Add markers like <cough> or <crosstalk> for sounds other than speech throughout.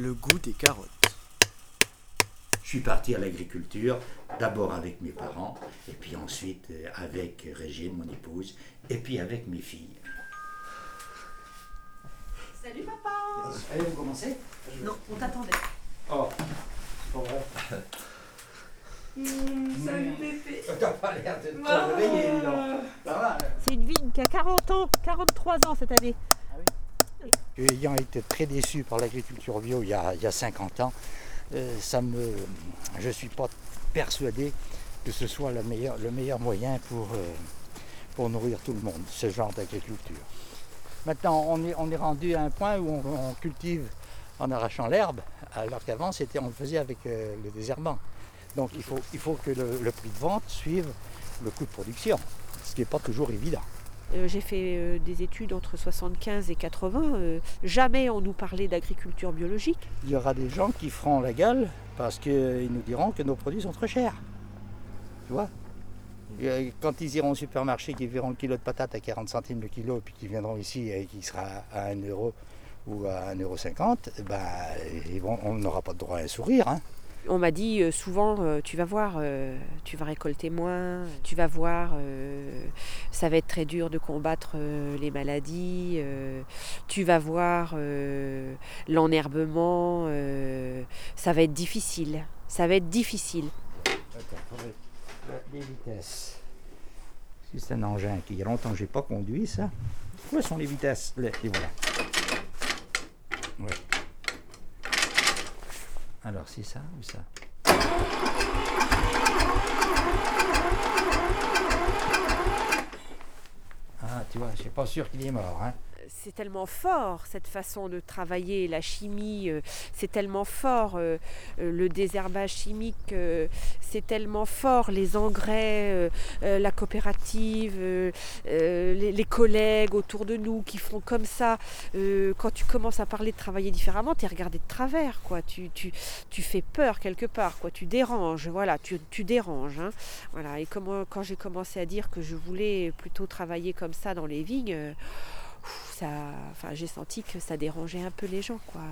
le goût des carottes. Je suis parti à l'agriculture, d'abord avec mes parents, et puis ensuite euh, avec Régine, mon épouse, et puis avec mes filles. Salut papa Allez, vous commencez Non, on t'attendait. Oh, c'est pas vrai. Mmh, salut Pépé T'as pas l'air de te réveiller, non C'est une vigne qui a 40 ans, 43 ans cette année. Ayant été très déçu par l'agriculture bio il y a, il y a 50 ans, euh, ça me, je ne suis pas persuadé que ce soit le meilleur, le meilleur moyen pour, euh, pour nourrir tout le monde, ce genre d'agriculture. Maintenant, on est, on est rendu à un point où on, cultive en arrachant l'herbe, alors qu'avant, on le faisait avec euh, le désherbant. Donc il faut, il faut que le, le prix de vente suive le coût de production, ce qui n'est pas toujours évident. Euh, J'ai fait euh, des études entre 75 et 80. euh, jamais on nous parlait d'agriculture biologique. Il y aura des gens qui feront la gueule parce qu'ils nous diront que nos produits sont trop chers. Tu vois? Quand ils iront au supermarché, qu'ils verront le kilo de patates à 40 centimes le kilo, puis qu'ils viendront ici et qu'il sera à 1 euro ou à 1,50 euro, eh ben, on n'aura pas de droit à un sourire. hein. On m'a dit euh, souvent, euh, tu vas voir, euh, tu vas récolter moins, tu vas voir, ça va être très dur de combattre les maladies, tu vas voir l'enherbement, ça va être difficile, ça va être difficile. Les vitesses. C'est un engin qui il y a longtemps n'ai pas conduit, ça. Où sont les vitesses? Les, voilà. Alors, c'est ça ou ça? Ah, tu vois, je suis pas sûr qu'il est mort. Hein. C'est tellement fort cette façon de travailler, la chimie, euh, c'est tellement fort, euh, euh, le désherbage chimique, c'est tellement fort, les engrais, la coopérative, les, collègues autour de nous qui font comme ça. Quand tu commences à parler de travailler différemment, tu es regardé de travers, quoi. Tu, tu, fais peur quelque part, quoi. Tu déranges, voilà, tu, tu déranges. hein. Voilà. Et comme, quand j'ai commencé à dire que je voulais plutôt travailler comme ça dans les vignes, enfin, j'ai senti que ça dérangeait un peu les gens, quoi.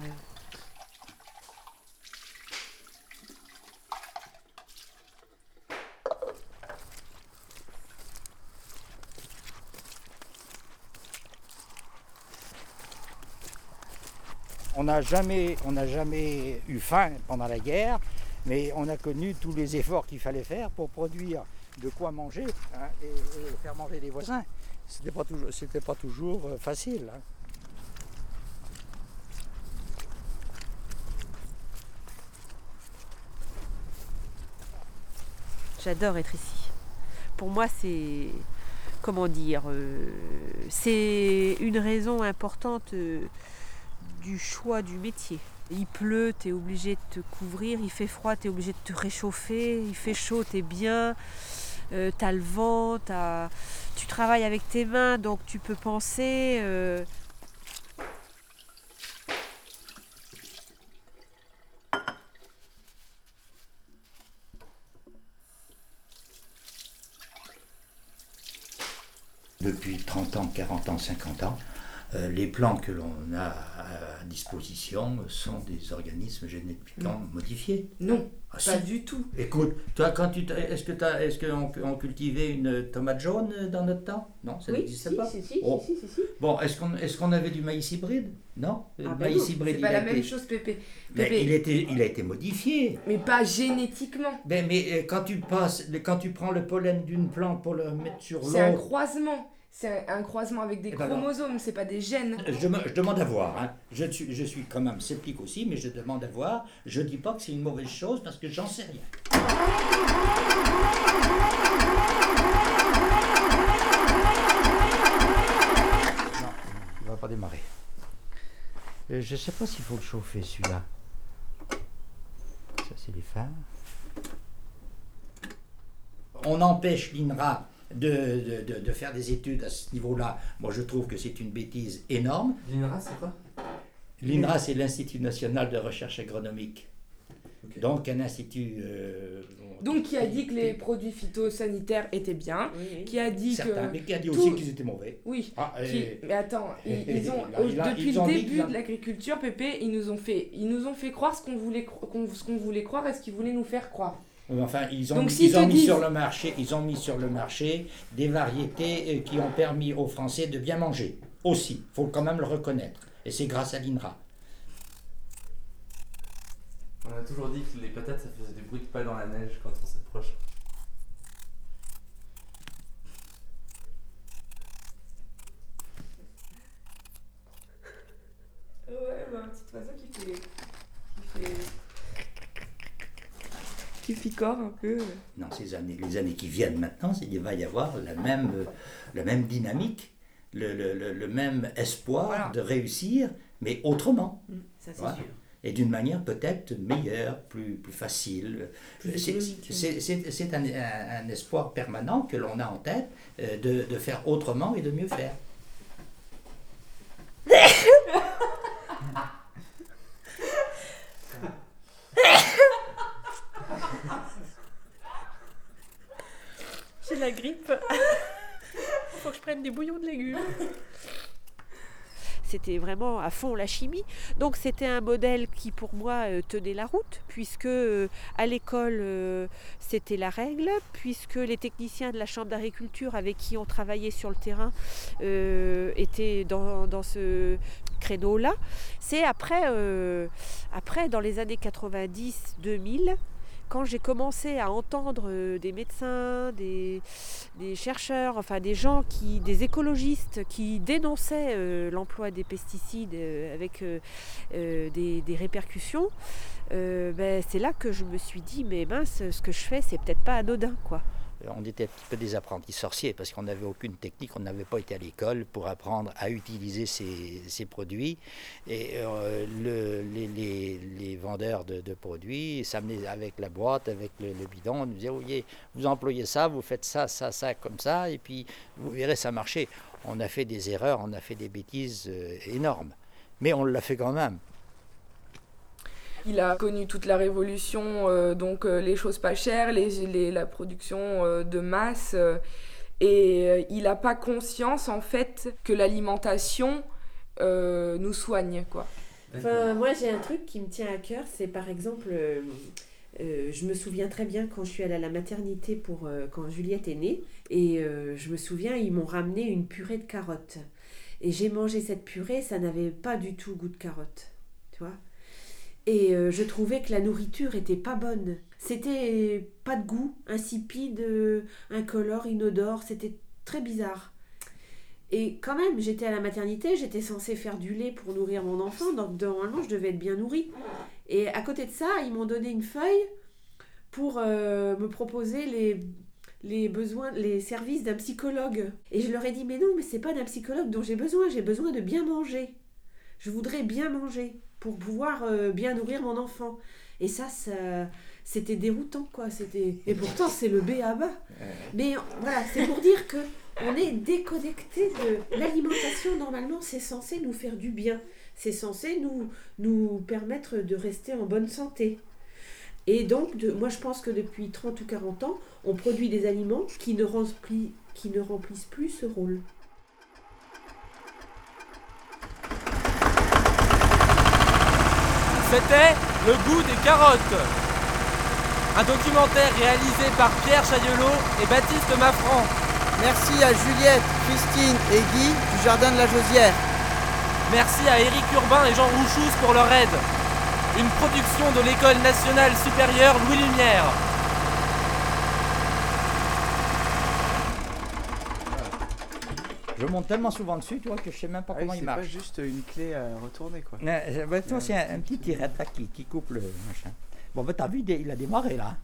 On n'a jamais eu faim pendant la guerre, mais on a connu tous les efforts qu'il fallait faire pour produire de quoi manger hein, et, faire manger les voisins. C'était pas toujours, c'était pas toujours euh, facile. hein. J'adore être ici. Pour moi, c'est comment dire, euh, c'est une raison importante euh, du choix du métier. Il pleut, tu es obligé de te couvrir, il fait froid, tu es obligé de te réchauffer, il fait chaud, tu es bien, euh, tu as le vent, tu travailles avec tes mains, donc tu peux penser. euh, Depuis 30 ans, 40 ans, 50 ans, les plants que l'on a à disposition sont des organismes génétiquement modifiés. Non, Ah, pas si. du tout. Écoute, toi, quand tu est-ce que t'as- est-ce qu'on on cultivait une tomate jaune dans notre temps? Non, ça oui, n'existe si, pas. si, si, Oh. si, si, si. Bon, est-ce qu'on est qu'on avait du maïs hybride? Non, le Ah bah maïs non, hybride. c'est pas la même chose, Pépé. Mais il, était, il a été modifié. Mais pas génétiquement. Ben, mais euh, quand tu passes, quand tu prends le pollen d'une plante pour le mettre sur C'est un l'autre, croisement. C'est un, croisement avec des Eh ben chromosomes, c'est pas des gènes. je, me- je demande à voir. hein. Je, suis, je suis quand même sceptique aussi, mais je demande à voir. Je dis pas que c'est une mauvaise chose parce que j'en sais rien. Non, il va pas démarrer. Euh, je sais pas s'il faut le chauffer celui-là. Ça c'est les phares. On empêche l'INRA de, de- de- de faire des études à ce niveau-là. Moi je trouve que c'est une bêtise énorme. L'INRA, c'est quoi? L'INRA c'est l'Institut national de recherche agronomique. Donc un institut... euh, Donc qui a dit que les produits phytosanitaires étaient bien, qui a dit Certains, que... mais qui a dit tout- aussi qu'ils étaient mauvais. Oui. Ah, qui- et- Mais attends, <laughs> ils, ils ont, depuis ils le début de l'agriculture, Pépé, ils nous ont fait, ils nous ont fait croire ce qu'on voulait, cro- qu'on- ce qu'on voulait croire et ce qu'ils voulaient nous faire croire. Oui, Enfin, ils ont, Donc, ils ont mis sur le marché, ils ont mis sur le marché des variétés euh, qui ont permis aux Français de bien manger. Aussi, faut quand même le reconnaître. Et c'est grâce à l'INRA. On a toujours dit que les patates ça faisait des bruits de pas dans la neige quand on s'approche. Ouais, bah, un petit oiseau qui fait, qui fait, picore un peu. Dans ces années, les années qui viennent maintenant, il va y avoir la même, euh, la même dynamique, le, le- le- le même espoir Voilà. de réussir, mais autrement. Ça, c'est Voilà. sûr. Et d'une manière peut-être meilleure, plus, plus facile. Plus C'est- écologique. C'est c'est- c'est un, un- un espoir permanent que l'on a en tête euh, de, de faire autrement et de mieux faire. <laughs> La grippe. <laughs> Faut que je prenne des bouillons de légumes. C'était vraiment à fond la chimie. Donc c'était un modèle qui pour moi euh, tenait la route, puisque euh, à l'école euh, c'était la règle, puisque les techniciens de la Chambre d'agriculture avec qui on travaillait sur le terrain étaient dans, dans ce créneau-là. C'est après, après, dans les années 90-2000, quand j'ai commencé à entendre euh, des médecins, des, chercheurs, enfin des gens qui, des écologistes qui dénonçaient euh, l'emploi des pesticides euh, avec des, répercussions, ben, c'est là que je me suis dit mais mince, ce que je fais c'est peut-être pas anodin quoi. On était un petit peu des apprentis sorciers parce qu'on n'avait aucune technique, on n'avait pas été à l'école pour apprendre à utiliser ces, produits. Et euh, le- les, vendeurs de, produits s'amenaient avec la boîte, avec le, bidon, nous disaient, vous employez ça, vous faites ça, ça, ça, comme ça, et puis vous verrez, ça marchait. On a fait des erreurs, on a fait des bêtises euh, énormes. Mais on l'a fait quand même. Il a connu toute la révolution, euh, donc euh, les choses pas chères, la production euh, de masse, et il n'a pas conscience en fait que l'alimentation nous soigne quoi. Enfin, moi, j'ai un truc qui me tient à cœur, c'est par exemple, je me souviens très bien quand je suis allée à la maternité pour quand Juliette est née, et je me souviens, ils m'ont ramené une purée de carottes. Et j'ai mangé cette purée, ça n'avait pas du tout goût de carotte, tu vois. Et euh, je trouvais que la nourriture était pas bonne. C'était pas de goût, insipide, euh, incolore, inodore, c'était très bizarre. Et quand même, j'étais à la maternité, j'étais censée faire du lait pour nourrir mon enfant, donc normalement je devais être bien nourrie. Et à côté de ça, ils m'ont donné une feuille pour euh, me proposer les, les besoins, les services d'un psychologue. Et je leur ai dit, mais non, mais c'est pas d'un psychologue dont j'ai besoin, j'ai besoin de bien manger. Je voudrais bien manger pour pouvoir euh, bien nourrir mon enfant. Et ça, ça c'était déroutant, quoi. C'était... Et pourtant, c'est le B à bas. Mais voilà, c'est pour dire que on est déconnecté de l'alimentation. Normalement, c'est censé nous faire du bien. C'est censé nous, nous permettre de rester en bonne santé. Et donc, de, moi, je pense que depuis 30 ou 40 ans, on produit des aliments qui ne, remplis, qui ne remplissent plus ce rôle. C'était Le goût des carottes. Un documentaire réalisé par Pierre Chaillelot et Baptiste Maffran. Merci à Juliette, Christine et Guy du Jardin de la Josière. Merci à Éric Urbain et Jean Rouchous pour leur aide. Une production de l'École nationale supérieure Louis Lumière. Je monte tellement souvent dessus, tu vois, que je sais même pas Ah oui, comment il c'est pas marche. juste une clé à retourner quoi. Bah, toi, c'est un, un petit tirette là qui, qui coupe le machin. Bon, bah, t'as vu, il a démarré là.